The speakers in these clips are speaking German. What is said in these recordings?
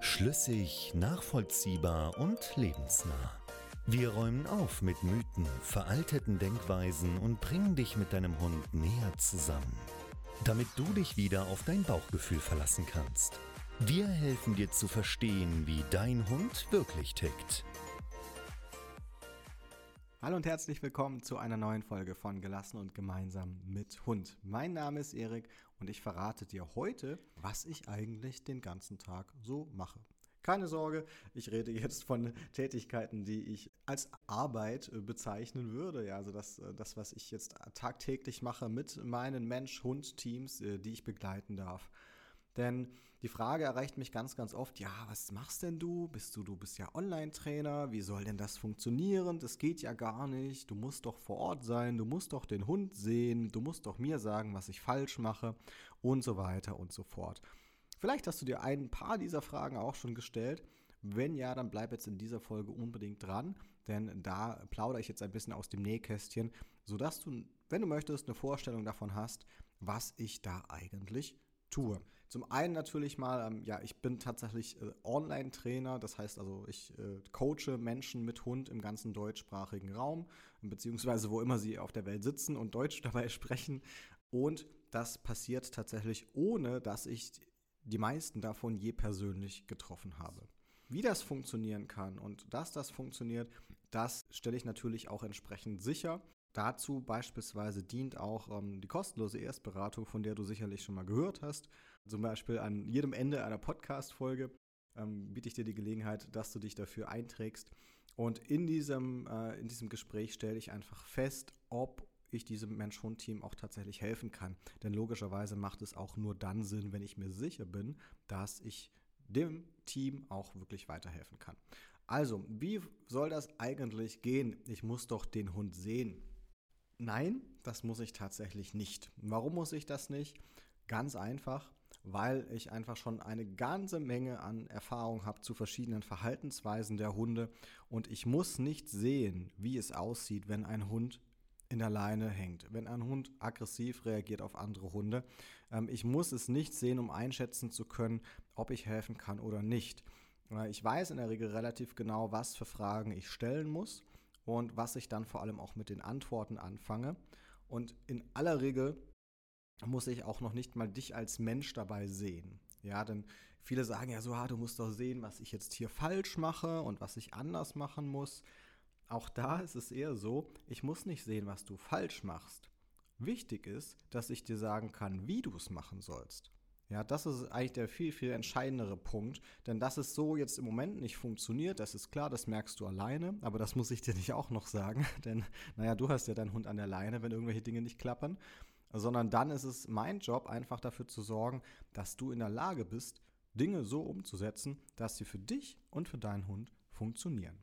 Schlüssig, nachvollziehbar und lebensnah. Wir räumen auf mit Mythen, veralteten Denkweisen und bringen dich mit deinem Hund näher zusammen, damit du dich wieder auf dein Bauchgefühl verlassen kannst. Wir helfen dir zu verstehen, wie dein Hund wirklich tickt. Hallo und herzlich willkommen zu einer neuen Folge von Gelassen und Gemeinsam mit Hund. Mein Name ist Erik und ich verrate dir heute, was ich eigentlich den ganzen Tag so mache. Keine Sorge, ich rede jetzt von Tätigkeiten, die ich als Arbeit bezeichnen würde. Ja, also das, das, was ich jetzt tagtäglich mache mit meinen Mensch-Hund-Teams, äh, die ich begleiten darf. Denn die Frage erreicht mich ganz, ganz oft, ja, was machst denn du? Bist du, du bist ja Online-Trainer, wie soll denn das funktionieren? Das geht ja gar nicht, du musst doch vor Ort sein, du musst doch den Hund sehen, du musst doch mir sagen, was ich falsch mache und so weiter und so fort. Vielleicht hast du dir ein paar dieser Fragen auch schon gestellt. Wenn ja, dann bleib jetzt in dieser Folge unbedingt dran, denn da plaudere ich jetzt ein bisschen aus dem Nähkästchen, sodass du, wenn du möchtest, eine Vorstellung davon hast, was ich da eigentlich tue. Zum einen natürlich mal, ähm, ja, ich bin tatsächlich äh, Online-Trainer, das heißt also, ich äh, coache Menschen mit Hund im ganzen deutschsprachigen Raum, beziehungsweise wo immer sie auf der Welt sitzen und Deutsch dabei sprechen. Und das passiert tatsächlich, ohne dass ich die meisten davon je persönlich getroffen habe. Wie das funktionieren kann und dass das funktioniert, das stelle ich natürlich auch entsprechend sicher. Dazu beispielsweise dient auch ähm, die kostenlose Erstberatung, von der du sicherlich schon mal gehört hast. Zum Beispiel an jedem Ende einer Podcast-Folge ähm, biete ich dir die Gelegenheit, dass du dich dafür einträgst. Und in diesem, äh, in diesem Gespräch stelle ich einfach fest, ob ich diesem Mensch-Hund-Team auch tatsächlich helfen kann. Denn logischerweise macht es auch nur dann Sinn, wenn ich mir sicher bin, dass ich dem Team auch wirklich weiterhelfen kann. Also, wie soll das eigentlich gehen? Ich muss doch den Hund sehen. Nein, das muss ich tatsächlich nicht. Warum muss ich das nicht? Ganz einfach, weil ich einfach schon eine ganze Menge an Erfahrung habe zu verschiedenen Verhaltensweisen der Hunde und ich muss nicht sehen, wie es aussieht, wenn ein Hund in der Leine hängt, wenn ein Hund aggressiv reagiert auf andere Hunde. Ähm, ich muss es nicht sehen, um einschätzen zu können, ob ich helfen kann oder nicht. Ich weiß in der Regel relativ genau, was für Fragen ich stellen muss und was ich dann vor allem auch mit den Antworten anfange. Und in aller Regel muss ich auch noch nicht mal dich als Mensch dabei sehen. Ja, denn viele sagen ja so, ah, du musst doch sehen, was ich jetzt hier falsch mache und was ich anders machen muss. Auch da ist es eher so, ich muss nicht sehen, was du falsch machst. Wichtig ist, dass ich dir sagen kann, wie du es machen sollst. Ja, das ist eigentlich der viel, viel entscheidendere Punkt, denn dass es so jetzt im Moment nicht funktioniert, das ist klar, das merkst du alleine, aber das muss ich dir nicht auch noch sagen, denn naja, du hast ja deinen Hund an der Leine, wenn irgendwelche Dinge nicht klappern, sondern dann ist es mein Job, einfach dafür zu sorgen, dass du in der Lage bist, Dinge so umzusetzen, dass sie für dich und für deinen Hund funktionieren.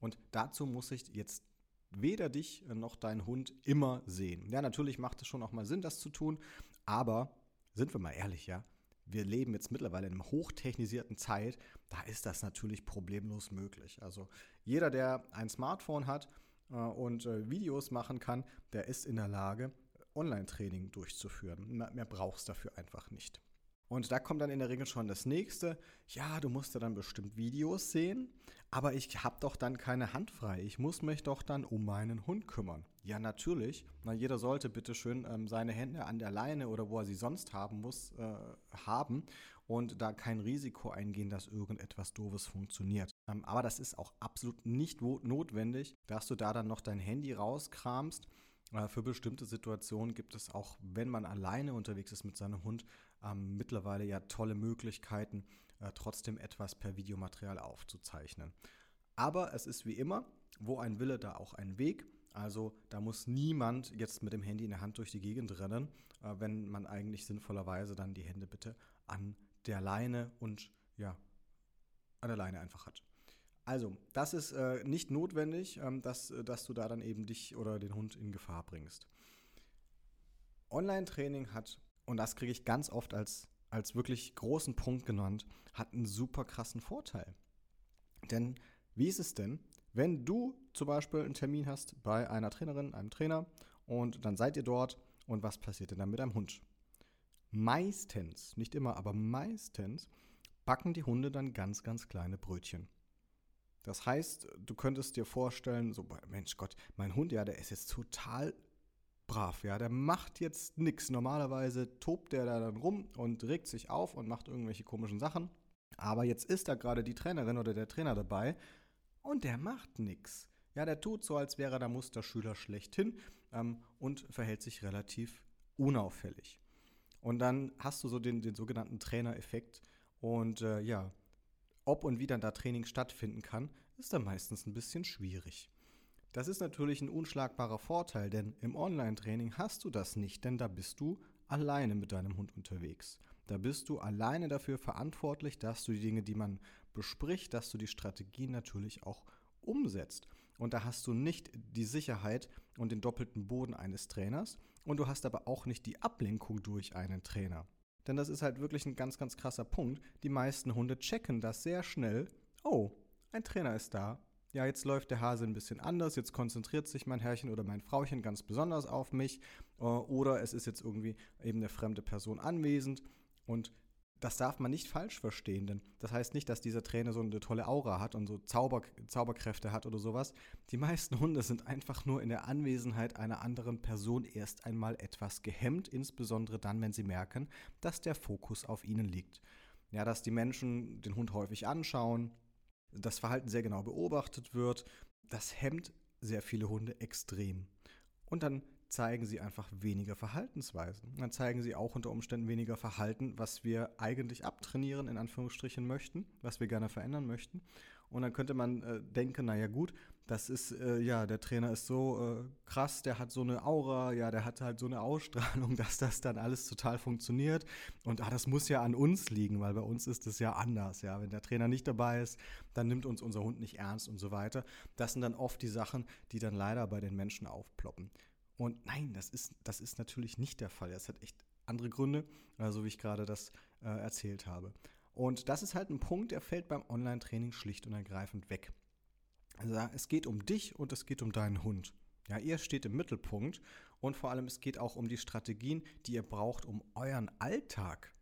Und dazu muss ich jetzt weder dich noch deinen Hund immer sehen. Ja, natürlich macht es schon auch mal Sinn, das zu tun, aber sind wir mal ehrlich, ja, wir leben jetzt mittlerweile in einer hochtechnisierten Zeit, da ist das natürlich problemlos möglich. Also jeder, der ein Smartphone hat äh, und äh, Videos machen kann, der ist in der Lage, Online-Training durchzuführen. Mehr, mehr brauchst dafür einfach nicht. Und da kommt dann in der Regel schon das nächste. Ja, du musst ja dann bestimmt Videos sehen, aber ich habe doch dann keine Hand frei. Ich muss mich doch dann um meinen Hund kümmern. Ja, natürlich. Na, jeder sollte bitte schön ähm, seine Hände an der Leine oder wo er sie sonst haben muss, äh, haben und da kein Risiko eingehen, dass irgendetwas Doofes funktioniert. Ähm, aber das ist auch absolut nicht notwendig, dass du da dann noch dein Handy rauskramst äh, für bestimmte Situationen gibt es auch, wenn man alleine unterwegs ist mit seinem Hund, ähm, mittlerweile ja tolle Möglichkeiten, äh, trotzdem etwas per Videomaterial aufzuzeichnen. Aber es ist wie immer, wo ein Wille, da auch ein Weg. Also da muss niemand jetzt mit dem Handy in der Hand durch die Gegend rennen, äh, wenn man eigentlich sinnvollerweise dann die Hände bitte an der Leine und ja, an der Leine einfach hat. Also, das ist äh, nicht notwendig, ähm, dass, äh, dass du da dann eben dich oder den Hund in Gefahr bringst. Online-Training hat, und das kriege ich ganz oft als, als wirklich großen Punkt genannt, hat einen super krassen Vorteil. Denn wie ist es denn, wenn du zum Beispiel einen Termin hast bei einer Trainerin, einem Trainer und dann seid ihr dort und was passiert denn dann mit deinem Hund? Meistens, nicht immer, aber meistens backen die Hunde dann ganz, ganz kleine Brötchen. Das heißt, du könntest dir vorstellen, so, Mensch Gott, mein Hund, ja, der ist jetzt total brav, ja, der macht jetzt nichts. Normalerweise tobt der da dann rum und regt sich auf und macht irgendwelche komischen Sachen. Aber jetzt ist da gerade die Trainerin oder der Trainer dabei und der macht nichts. Ja, der tut so, als wäre er der Musterschüler schlechthin ähm, und verhält sich relativ unauffällig. Und dann hast du so den, den sogenannten Trainereffekt. Und äh, ja, ob und wie dann da Training stattfinden kann, ist dann meistens ein bisschen schwierig. Das ist natürlich ein unschlagbarer Vorteil, denn im Online-Training hast du das nicht, denn da bist du alleine mit deinem Hund unterwegs. Da bist du alleine dafür verantwortlich, dass du die Dinge, die man bespricht, dass du die Strategien natürlich auch umsetzt. Und da hast du nicht die Sicherheit und den doppelten Boden eines Trainers und du hast aber auch nicht die Ablenkung durch einen Trainer. Denn das ist halt wirklich ein ganz, ganz krasser Punkt. Die meisten Hunde checken das sehr schnell. Oh, ein Trainer ist da ja, jetzt läuft der Hase ein bisschen anders, jetzt konzentriert sich mein Herrchen oder mein Frauchen ganz besonders auf mich äh, oder es ist jetzt irgendwie eben eine fremde Person anwesend und das darf man nicht falsch verstehen, denn das heißt nicht, dass dieser Trainer so eine tolle Aura hat und so Zauber, Zauberkräfte hat oder sowas. Die meisten Hunde sind einfach nur in der Anwesenheit einer anderen Person erst einmal etwas gehemmt, insbesondere dann, wenn sie merken, dass der Fokus auf ihnen liegt. Ja, dass die Menschen den Hund häufig anschauen, das Verhalten sehr genau beobachtet wird, das hemmt sehr viele Hunde extrem. Und dann zeigen sie einfach weniger Verhaltensweisen. Dann zeigen sie auch unter Umständen weniger Verhalten, was wir eigentlich abtrainieren, in Anführungsstrichen möchten, was wir gerne verändern möchten. Und dann könnte man äh, denken, naja gut, das ist, äh, ja, der Trainer ist so äh, krass, der hat so eine Aura, ja, der hat halt so eine Ausstrahlung, dass das dann alles total funktioniert. Und ah, das muss ja an uns liegen, weil bei uns ist es ja anders, ja. Wenn der Trainer nicht dabei ist, dann nimmt uns unser Hund nicht ernst und so weiter. Das sind dann oft die Sachen, die dann leider bei den Menschen aufploppen. Und nein, das ist, das ist natürlich nicht der Fall. Das hat echt andere Gründe, äh, so wie ich gerade das äh, erzählt habe. Und das ist halt ein Punkt, der fällt beim Online-Training schlicht und ergreifend weg. Also es geht um dich und es geht um deinen Hund. Ja, ihr steht im Mittelpunkt und vor allem es geht auch um die Strategien, die ihr braucht, um euren Alltag,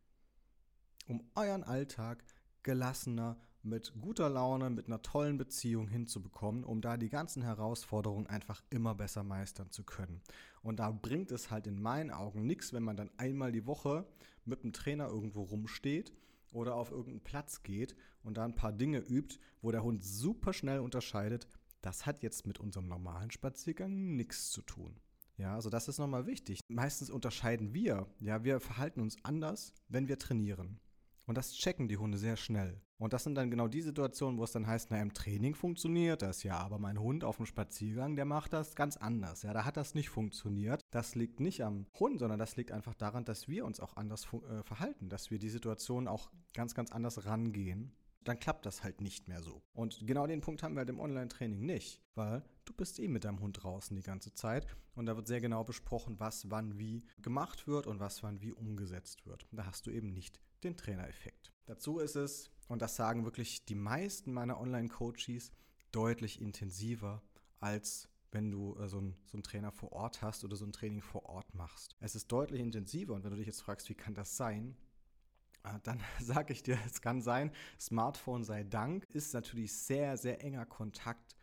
um euren Alltag gelassener, mit guter Laune, mit einer tollen Beziehung hinzubekommen, um da die ganzen Herausforderungen einfach immer besser meistern zu können. Und da bringt es halt in meinen Augen nichts, wenn man dann einmal die Woche mit einem Trainer irgendwo rumsteht oder auf irgendeinen Platz geht und da ein paar Dinge übt, wo der Hund super schnell unterscheidet, das hat jetzt mit unserem normalen Spaziergang nichts zu tun. Ja, also das ist nochmal wichtig. Meistens unterscheiden wir, ja, wir verhalten uns anders, wenn wir trainieren. Und das checken die Hunde sehr schnell. Und das sind dann genau die Situationen, wo es dann heißt, na, im Training funktioniert das ja, aber mein Hund auf dem Spaziergang, der macht das ganz anders. Ja, da hat das nicht funktioniert. Das liegt nicht am Hund, sondern das liegt einfach daran, dass wir uns auch anders äh, verhalten, dass wir die Situation auch ganz, ganz anders rangehen. Dann klappt das halt nicht mehr so. Und genau den Punkt haben wir halt im Online-Training nicht, weil du bist eh mit deinem Hund draußen die ganze Zeit und da wird sehr genau besprochen, was wann wie gemacht wird und was wann wie umgesetzt wird. Da hast du eben nicht den Trainereffekt. Dazu ist es, und das sagen wirklich die meisten meiner Online-Coaches, deutlich intensiver als wenn du äh, so, einen, so einen Trainer vor Ort hast oder so ein Training vor Ort machst. Es ist deutlich intensiver und wenn du dich jetzt fragst, wie kann das sein, äh, dann sage ich dir, es kann sein, Smartphone sei Dank, ist natürlich sehr, sehr enger Kontakt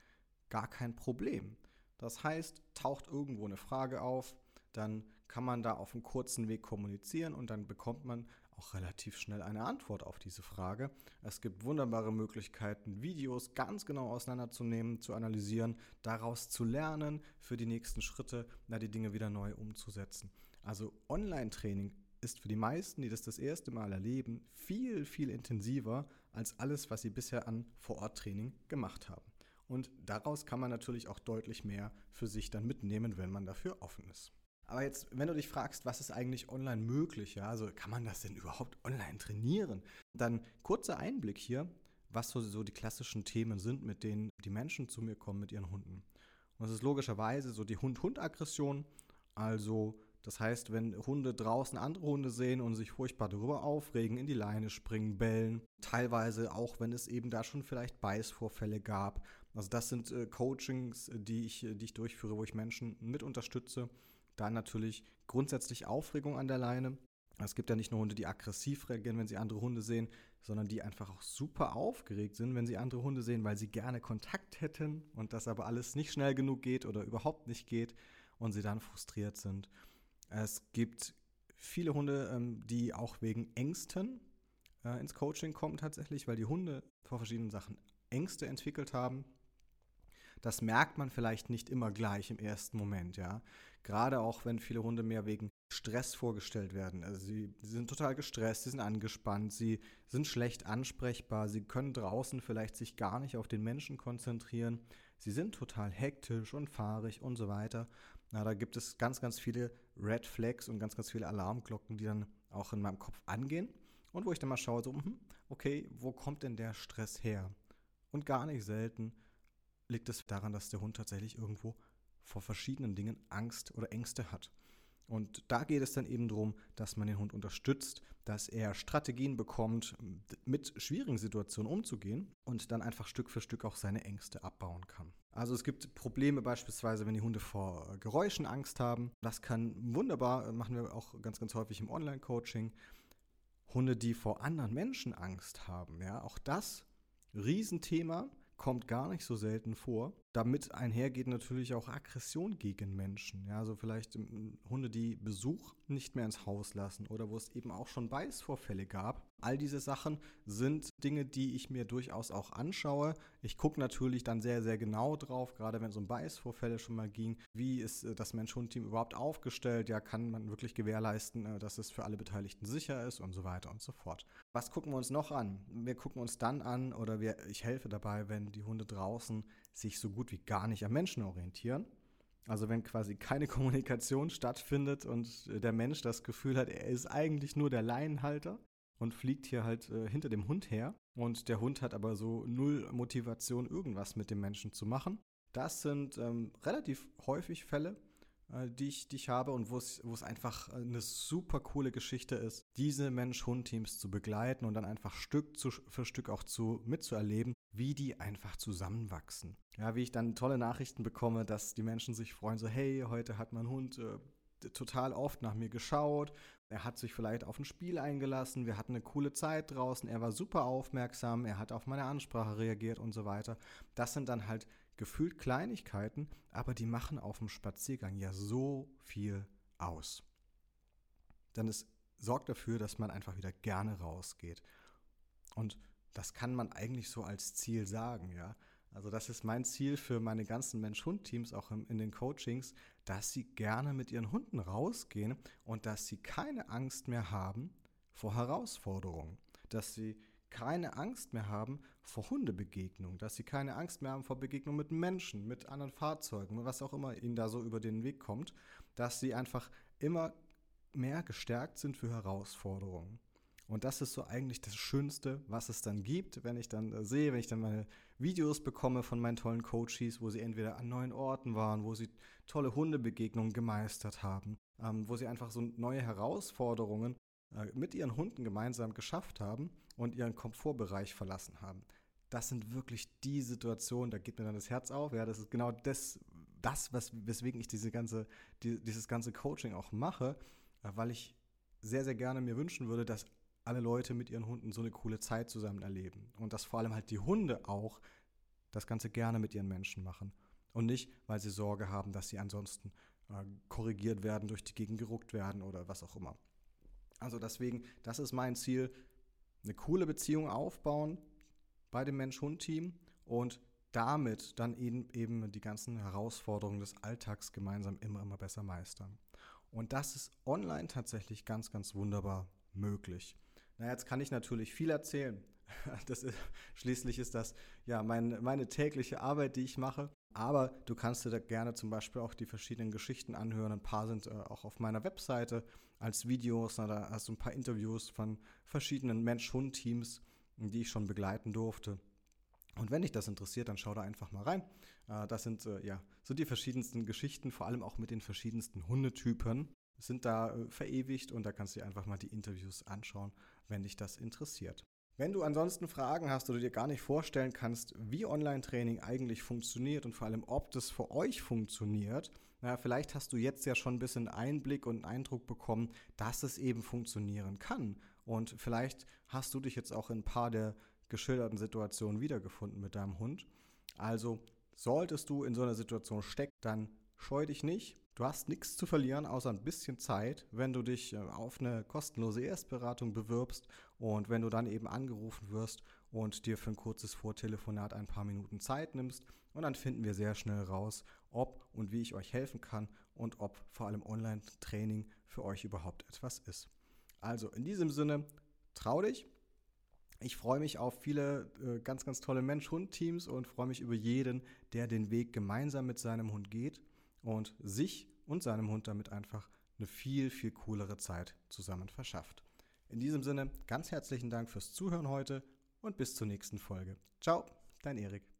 gar kein Problem. Das heißt, taucht irgendwo eine Frage auf, dann kann man da auf einem kurzen Weg kommunizieren und dann bekommt man auch relativ schnell eine Antwort auf diese Frage. Es gibt wunderbare Möglichkeiten, Videos ganz genau auseinanderzunehmen, zu analysieren, daraus zu lernen, für die nächsten Schritte na, die Dinge wieder neu umzusetzen. Also Online-Training ist für die meisten, die das das erste Mal erleben, viel, viel intensiver als alles, was sie bisher an Vor-Ort-Training gemacht haben. Und daraus kann man natürlich auch deutlich mehr für sich dann mitnehmen, wenn man dafür offen ist. Aber jetzt, wenn du dich fragst, was ist eigentlich online möglich, ja, also kann man das denn überhaupt online trainieren? Dann kurzer Einblick hier. was so, so die klassischen Themen sind, mit denen die Menschen zu mir kommen mit ihren Hunden. Und das ist logischerweise so die Hund-Hund-Aggression. Also, das heißt, wenn Hunde draußen andere Hunde sehen und sich furchtbar darüber aufregen, in die Leine springen, bellen, teilweise auch, wenn es eben da schon vielleicht Beißvorfälle gab. Also, das sind äh, Coachings, die ich, die ich durchführe, wo ich Menschen mit unterstütze. Dann natürlich grundsätzlich Aufregung an der Leine. Es gibt ja nicht nur Hunde, die aggressiv reagieren, wenn sie andere Hunde sehen, sondern die einfach auch super aufgeregt sind, wenn sie andere Hunde sehen, weil sie gerne Kontakt hätten und das aber alles nicht schnell genug geht oder überhaupt nicht geht und sie dann frustriert sind. Es gibt viele Hunde, ähm, die auch wegen Ängsten äh, ins Coaching kommen tatsächlich, weil die Hunde vor verschiedenen Sachen Ängste entwickelt haben. Das merkt man vielleicht nicht immer gleich im ersten Moment, ja. Gerade auch, wenn viele Hunde mehr wegen Stress vorgestellt werden. Also sie, sie, sind total gestresst, sie sind angespannt, sie sind schlecht ansprechbar, sie können draußen vielleicht sich gar nicht auf den Menschen konzentrieren, sie sind total hektisch und fahrig und so weiter. Na, da gibt es ganz, ganz viele Red Flags und ganz, ganz viele Alarmglocken, die dann auch in meinem Kopf angehen und wo ich dann mal schaue, so, mhm, okay, wo kommt denn der Stress her? Und gar nicht selten liegt es daran, dass der Hund tatsächlich irgendwo vor verschiedenen Dingen Angst oder Ängste hat. Und da geht es dann eben darum, dass man den Hund unterstützt, dass er Strategien bekommt, mit schwierigen Situationen umzugehen und dann einfach Stück für Stück auch seine Ängste abbauen kann. Also es gibt Probleme beispielsweise, wenn die Hunde vor Geräuschen Angst haben. Das kann wunderbar, machen wir auch ganz, ganz häufig im Online-Coaching. Hunde, die vor anderen Menschen Angst haben, ja, auch das Riesenthema kommt gar nicht so selten vor. Damit einhergeht natürlich auch Aggression gegen Menschen. Ja, also vielleicht ähm, Hunde, die Besuch nicht mehr ins Haus lassen oder wo es eben auch schon Beißvorfälle gab. All diese Sachen sind Dinge, die ich mir durchaus auch anschaue. Ich gucke natürlich dann sehr, sehr genau drauf, gerade wenn es um Beißvorfälle schon mal ging. Wie ist äh, das Mensch-Hund-Team überhaupt aufgestellt? Ja, kann man wirklich gewährleisten, äh, dass es für alle Beteiligten sicher ist und so weiter und so fort. Was gucken wir uns noch an? Wir gucken uns dann an oder wir, ich helfe dabei, wenn die Hunde draußen sich so gut wie gar nicht am Menschen orientieren. Also wenn quasi keine Kommunikation stattfindet und der Mensch das Gefühl hat, er ist eigentlich nur der Leinenhalter und fliegt hier halt äh, hinter dem Hund her und der Hund hat aber so null Motivation, irgendwas mit dem Menschen zu machen. Das sind ähm, relativ häufig Fälle, die, ich, die ich habe und wo es, einfach eine super coole Geschichte ist, diese Mensch-Hund-Teams zu begleiten und dann einfach Stück zu, für Stück auch zu, mitzuerleben, wie die einfach zusammenwachsen. Ja, wie ich dann tolle Nachrichten bekomme, dass die Menschen sich freuen, so hey, heute hat mein Hund äh, total oft nach mir geschaut. Er hat sich vielleicht auf ein Spiel eingelassen. Wir hatten eine coole Zeit draußen. Er war super aufmerksam. Er hat auf meine Ansprache reagiert und so weiter. Das sind dann halt gefühlt Kleinigkeiten, aber die machen auf dem Spaziergang ja so viel aus. Denn es sorgt dafür, dass man einfach wieder gerne rausgeht. Und das kann man eigentlich so als Ziel sagen, ja. Also das ist mein Ziel für meine ganzen Mensch-Hund-Teams, auch in den Coachings, dass sie gerne mit ihren Hunden rausgehen und dass sie keine Angst mehr haben vor Herausforderungen. Dass sie keine Angst mehr haben vor Hundebegegnungen, dass sie keine Angst mehr haben vor Begegnungen mit Menschen, mit anderen Fahrzeugen, was auch immer ihnen da so über den Weg kommt, dass sie einfach immer mehr gestärkt sind für Herausforderungen. Und das ist so eigentlich das Schönste, was es dann gibt, wenn ich dann äh, sehe, wenn ich dann meine Videos bekomme von meinen tollen Coaches, wo sie entweder an neuen Orten waren, wo sie tolle Hundebegegnungen gemeistert haben, ähm, wo sie einfach so neue Herausforderungen äh, mit ihren Hunden gemeinsam geschafft haben und ihren Komfortbereich verlassen haben. Das sind wirklich die Situationen, da geht mir dann das Herz auf. Ja, das ist genau das, das was, weswegen ich diese ganze, die, dieses ganze Coaching auch mache, weil ich sehr, sehr gerne mir wünschen würde, dass alle Leute mit ihren Hunden so eine coole Zeit zusammen erleben. Und dass vor allem halt die Hunde auch das Ganze gerne mit ihren Menschen machen. Und nicht, weil sie Sorge haben, dass sie ansonsten äh, korrigiert werden, durch die Gegend geruckt werden oder was auch immer. Also deswegen, das ist mein Ziel, eine coole Beziehung aufbauen bei dem Mensch-Hund-Team und damit dann eben, eben die ganzen Herausforderungen des Alltags gemeinsam immer, immer besser meistern. Und das ist online tatsächlich ganz, ganz wunderbar möglich. Na, jetzt kann ich natürlich viel erzählen. Das ist, schließlich ist das ja mein, meine tägliche Arbeit, die ich mache. Aber du kannst dir da gerne zum Beispiel auch die verschiedenen Geschichten anhören. Ein paar sind äh, auch auf meiner Webseite als Videos. Na, da hast du ein paar Interviews von verschiedenen Mensch-Hund-Teams, die ich schon begleiten durfte. Und wenn dich das interessiert, dann schau da einfach mal rein. Äh, das sind äh, ja so die verschiedensten Geschichten, vor allem auch mit den verschiedensten Hundetypen sind da äh, verewigt und da kannst du dir einfach mal die Interviews anschauen, wenn dich das interessiert. Wenn du ansonsten Fragen hast oder dir gar nicht vorstellen kannst, wie Online-Training eigentlich funktioniert und vor allem, ob das für euch funktioniert, na, vielleicht hast du jetzt ja schon ein bisschen Einblick und Eindruck bekommen, dass es eben funktionieren kann. Und vielleicht hast du dich jetzt auch in ein paar der geschilderten Situationen wiedergefunden mit deinem Hund. Also solltest du in so einer Situation stecken, dann scheu dich nicht. Du hast nichts zu verlieren, außer ein bisschen Zeit, wenn du dich äh, auf eine kostenlose Erstberatung bewirbst und wenn du dann eben angerufen wirst und dir für ein kurzes Vortelefonat ein paar Minuten Zeit nimmst. Und dann finden wir sehr schnell raus, ob und wie ich euch helfen kann und ob vor allem Online-Training für euch überhaupt etwas ist. Also in diesem Sinne, trau dich. Ich freue mich auf viele äh, ganz, ganz tolle Mensch-Hund-Teams und freue mich über jeden, der den Weg gemeinsam mit seinem Hund geht und sich und seinem Hund damit einfach eine viel, viel coolere Zeit zusammen verschafft. In diesem Sinne, ganz herzlichen Dank fürs Zuhören heute und bis zur nächsten Folge. Ciao, dein Erik.